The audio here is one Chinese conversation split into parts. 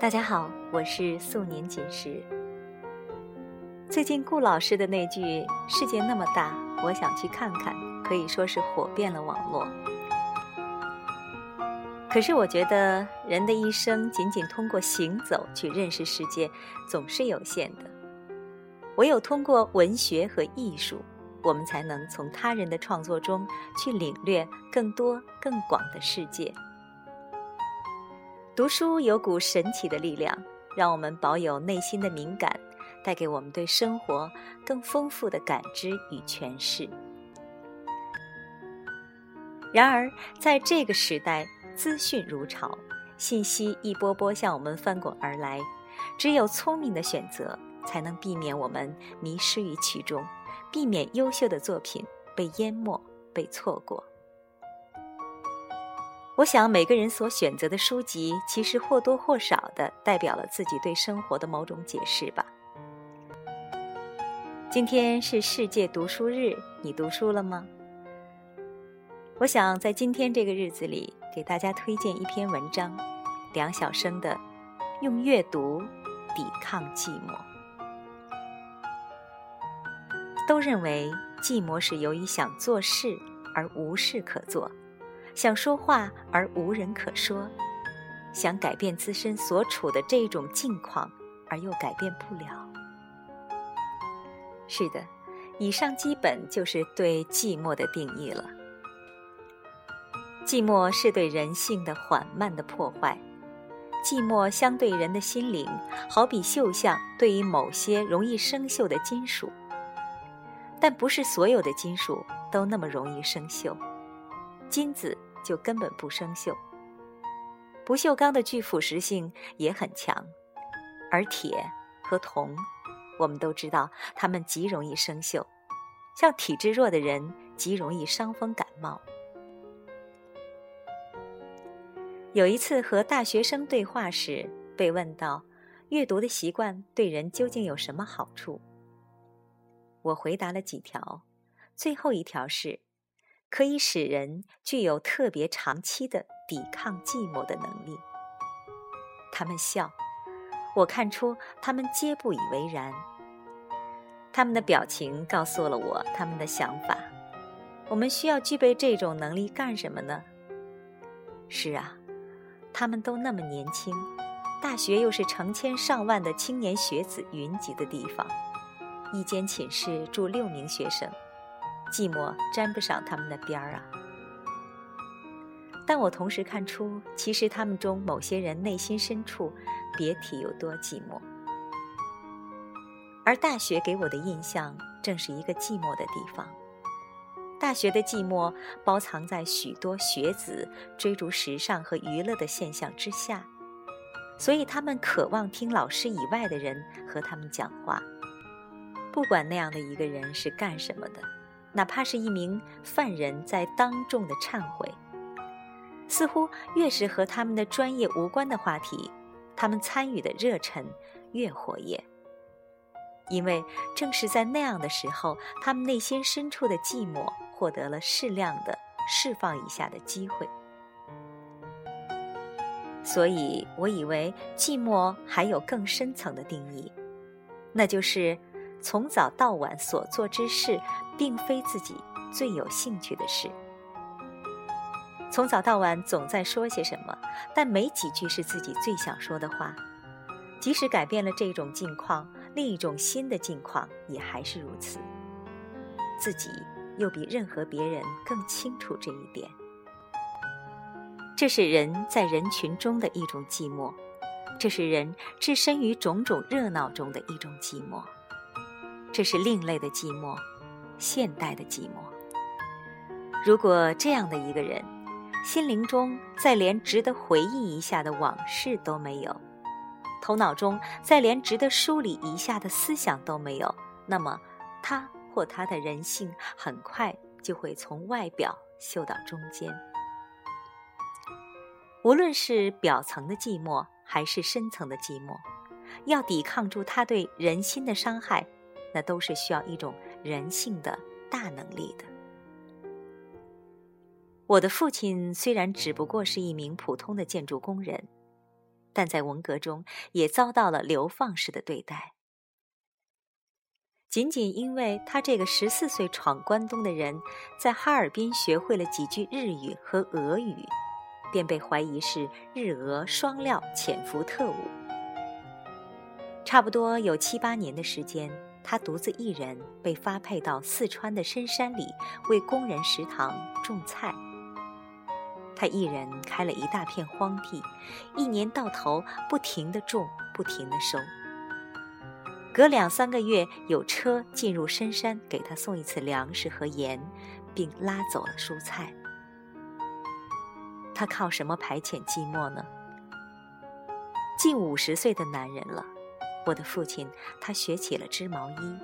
大家好，我是素年锦时。最近顾老师的那句“世界那么大，我想去看看”，可以说是火遍了网络。可是我觉得，人的一生仅仅通过行走去认识世界，总是有限的。唯有通过文学和艺术，我们才能从他人的创作中去领略更多、更广的世界。读书有股神奇的力量，让我们保有内心的敏感，带给我们对生活更丰富的感知与诠释。然而，在这个时代，资讯如潮，信息一波波向我们翻滚而来，只有聪明的选择，才能避免我们迷失于其中，避免优秀的作品被淹没、被错过。我想，每个人所选择的书籍，其实或多或少的代表了自己对生活的某种解释吧。今天是世界读书日，你读书了吗？我想在今天这个日子里，给大家推荐一篇文章，梁晓声的《用阅读抵抗寂寞》。都认为寂寞是由于想做事而无事可做。想说话而无人可说，想改变自身所处的这种境况而又改变不了。是的，以上基本就是对寂寞的定义了。寂寞是对人性的缓慢的破坏，寂寞相对人的心灵，好比锈像对于某些容易生锈的金属，但不是所有的金属都那么容易生锈。金子就根本不生锈，不锈钢的具腐蚀性也很强，而铁和铜，我们都知道它们极容易生锈，像体质弱的人极容易伤风感冒。有一次和大学生对话时，被问到阅读的习惯对人究竟有什么好处，我回答了几条，最后一条是。可以使人具有特别长期的抵抗寂寞的能力。他们笑，我看出他们皆不以为然。他们的表情告诉了我他们的想法。我们需要具备这种能力干什么呢？是啊，他们都那么年轻，大学又是成千上万的青年学子云集的地方，一间寝室住六名学生。寂寞沾不上他们的边儿啊！但我同时看出，其实他们中某些人内心深处，别提有多寂寞。而大学给我的印象，正是一个寂寞的地方。大学的寂寞，包藏在许多学子追逐时尚和娱乐的现象之下，所以他们渴望听老师以外的人和他们讲话，不管那样的一个人是干什么的。哪怕是一名犯人在当众的忏悔，似乎越是和他们的专业无关的话题，他们参与的热忱越活跃。因为正是在那样的时候，他们内心深处的寂寞获得了适量的释放一下的机会。所以我以为寂寞还有更深层的定义，那就是。从早到晚所做之事，并非自己最有兴趣的事。从早到晚总在说些什么，但没几句是自己最想说的话。即使改变了这种境况，另一种新的境况也还是如此。自己又比任何别人更清楚这一点。这是人在人群中的一种寂寞，这是人置身于种种热闹中的一种寂寞。这是另类的寂寞，现代的寂寞。如果这样的一个人，心灵中再连值得回忆一下的往事都没有，头脑中再连值得梳理一下的思想都没有，那么他或他的人性很快就会从外表嗅到中间。无论是表层的寂寞，还是深层的寂寞，要抵抗住他对人心的伤害。那都是需要一种人性的大能力的。我的父亲虽然只不过是一名普通的建筑工人，但在文革中也遭到了流放式的对待。仅仅因为他这个十四岁闯关东的人，在哈尔滨学会了几句日语和俄语，便被怀疑是日俄双料潜伏特务。差不多有七八年的时间，他独自一人被发配到四川的深山里为工人食堂种菜。他一人开了一大片荒地，一年到头不停地种，不停地收。隔两三个月，有车进入深山，给他送一次粮食和盐，并拉走了蔬菜。他靠什么排遣寂寞呢？近五十岁的男人了，我的父亲，他学起了织毛衣。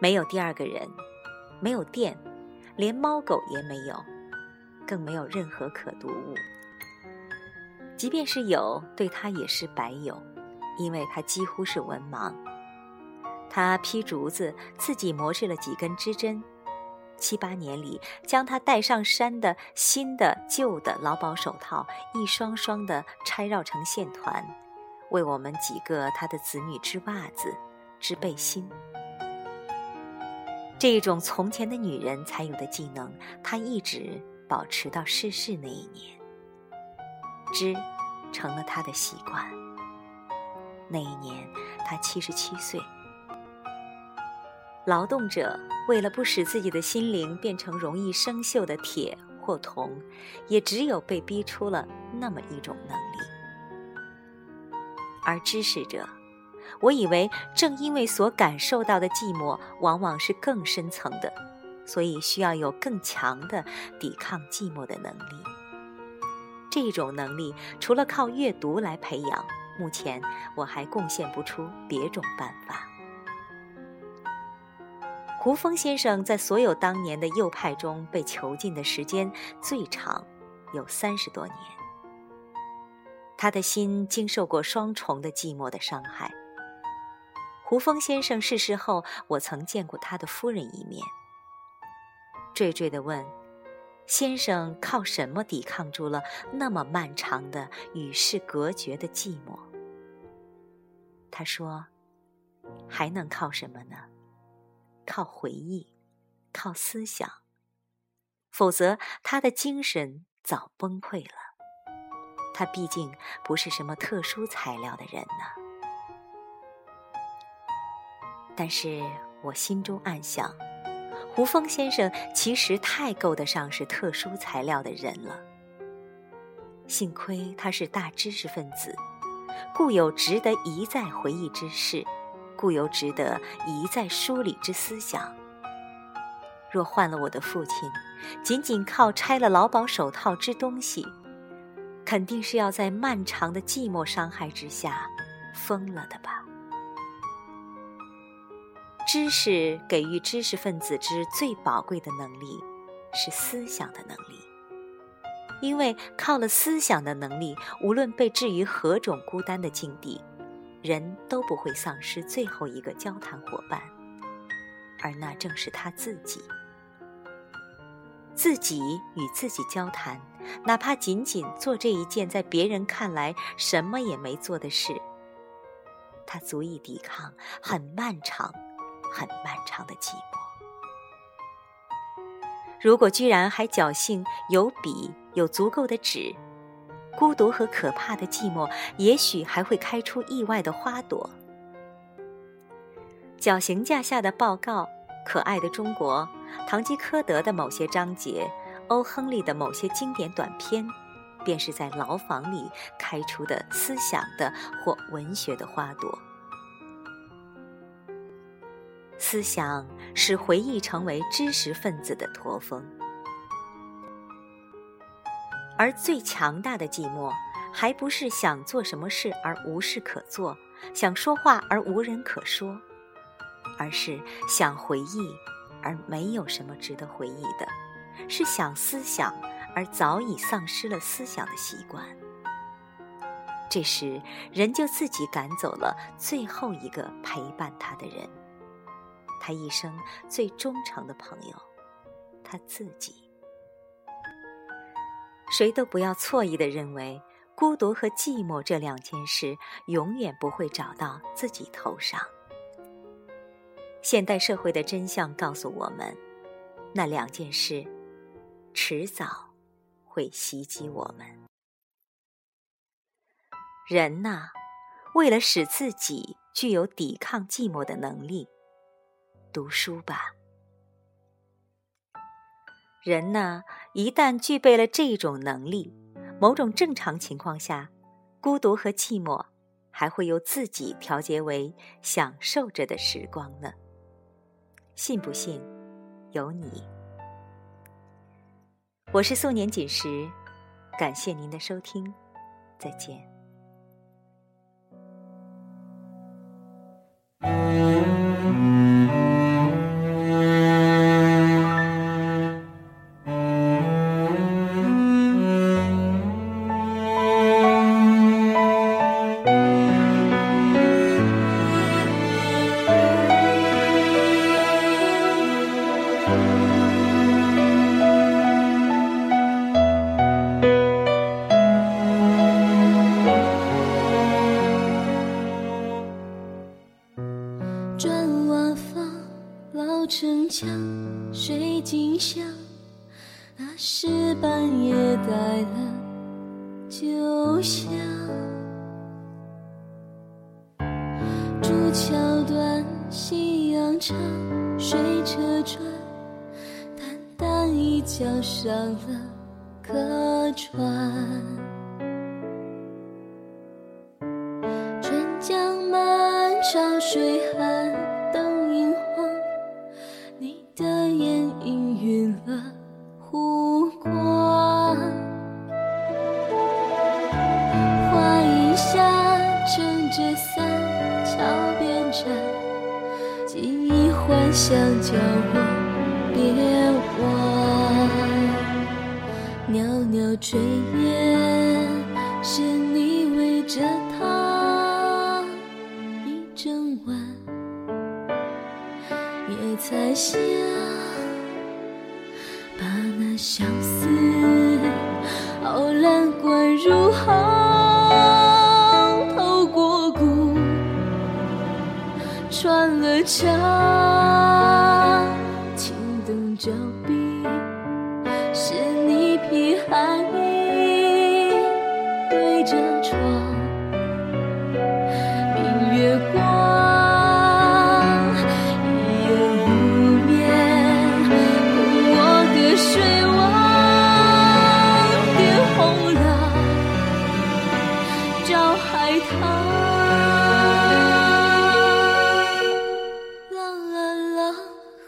没有第二个人，没有电，连猫狗也没有。更没有任何可读物，即便是有，对他也是白有，因为他几乎是文盲。他劈竹子，自己磨制了几根织针，七八年里，将他带上山的新的、旧的劳保手套一双双的拆绕成线团，为我们几个他的子女织袜子、织背心。这种从前的女人才有的技能，他一直。保持到逝世那一年，织成了他的习惯。那一年他七十七岁。劳动者为了不使自己的心灵变成容易生锈的铁或铜，也只有被逼出了那么一种能力。而知识者，我以为正因为所感受到的寂寞往往是更深层的。所以需要有更强的抵抗寂寞的能力。这种能力除了靠阅读来培养，目前我还贡献不出别种办法。胡风先生在所有当年的右派中被囚禁的时间最长，有三十多年。他的心经受过双重的寂寞的伤害。胡风先生逝世后，我曾见过他的夫人一面。惴惴地问：“先生靠什么抵抗住了那么漫长的与世隔绝的寂寞？”他说：“还能靠什么呢？靠回忆，靠思想。否则，他的精神早崩溃了。他毕竟不是什么特殊材料的人呢。但是我心中暗想。”胡风先生其实太够得上是特殊材料的人了。幸亏他是大知识分子，故有值得一再回忆之事，故有值得一再梳理之思想。若换了我的父亲，仅仅靠拆了劳保手套织东西，肯定是要在漫长的寂寞伤害之下疯了的吧。知识给予知识分子之最宝贵的能力，是思想的能力。因为靠了思想的能力，无论被置于何种孤单的境地，人都不会丧失最后一个交谈伙伴，而那正是他自己。自己与自己交谈，哪怕仅仅做这一件在别人看来什么也没做的事，他足以抵抗很漫长。很漫长的寂寞。如果居然还侥幸有笔，有足够的纸，孤独和可怕的寂寞，也许还会开出意外的花朵。绞刑架下的报告，可爱的中国，堂吉诃德的某些章节，欧亨利的某些经典短篇，便是在牢房里开出的思想的或文学的花朵。思想使回忆成为知识分子的驼峰，而最强大的寂寞，还不是想做什么事而无事可做，想说话而无人可说，而是想回忆而没有什么值得回忆的，是想思想而早已丧失了思想的习惯。这时，人就自己赶走了最后一个陪伴他的人。他一生最忠诚的朋友，他自己。谁都不要错意的认为，孤独和寂寞这两件事永远不会找到自己头上。现代社会的真相告诉我们，那两件事迟早会袭击我们。人呐，为了使自己具有抵抗寂寞的能力，读书吧。人呢，一旦具备了这种能力，某种正常情况下，孤独和寂寞还会由自己调节为享受着的时光呢。信不信，由你。我是素年锦时，感谢您的收听，再见。竹桥断，夕阳长，水车转，淡淡一角上了客船。想叫我别忘，袅袅炊烟是你围着他一整晚，也才想把那相思傲然灌入喉，透过骨穿了桥。海棠，浪啊浪，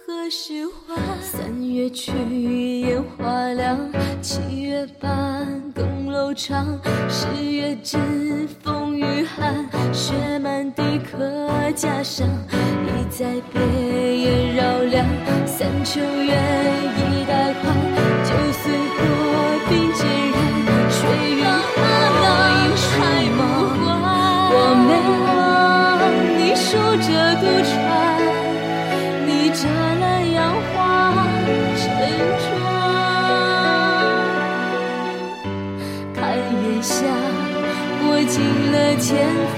何时还？三月去烟花亮，七月半更楼长，十月至风雨寒，雪满地客家乡，一再别烟绕梁，三秋月天